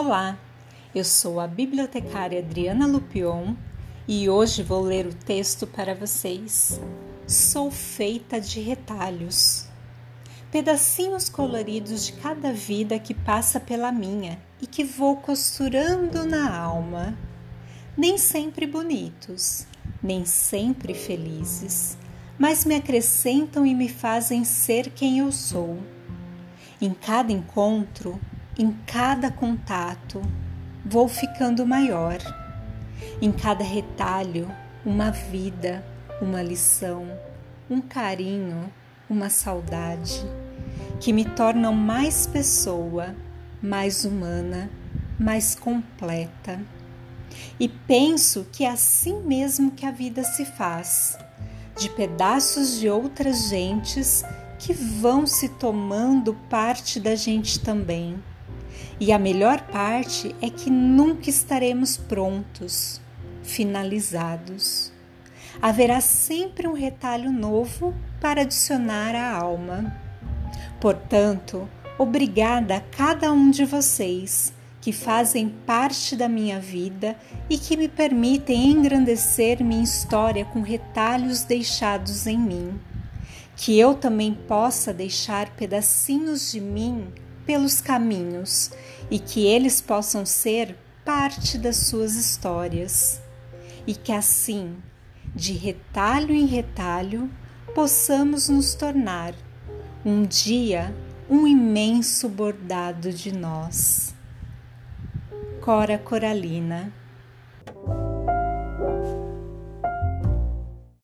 Olá, eu sou a bibliotecária Adriana Lupion e hoje vou ler o texto para vocês. Sou feita de retalhos, pedacinhos coloridos de cada vida que passa pela minha e que vou costurando na alma. Nem sempre bonitos, nem sempre felizes, mas me acrescentam e me fazem ser quem eu sou. Em cada encontro, em cada contato, vou ficando maior. Em cada retalho, uma vida, uma lição, um carinho, uma saudade, que me tornam mais pessoa, mais humana, mais completa. E penso que é assim mesmo que a vida se faz, de pedaços de outras gentes que vão se tomando parte da gente também e a melhor parte é que nunca estaremos prontos, finalizados. Haverá sempre um retalho novo para adicionar à alma. Portanto, obrigada a cada um de vocês que fazem parte da minha vida e que me permitem engrandecer minha história com retalhos deixados em mim. Que eu também possa deixar pedacinhos de mim pelos caminhos e que eles possam ser parte das suas histórias e que assim, de retalho em retalho, possamos nos tornar um dia um imenso bordado de nós. Cora Coralina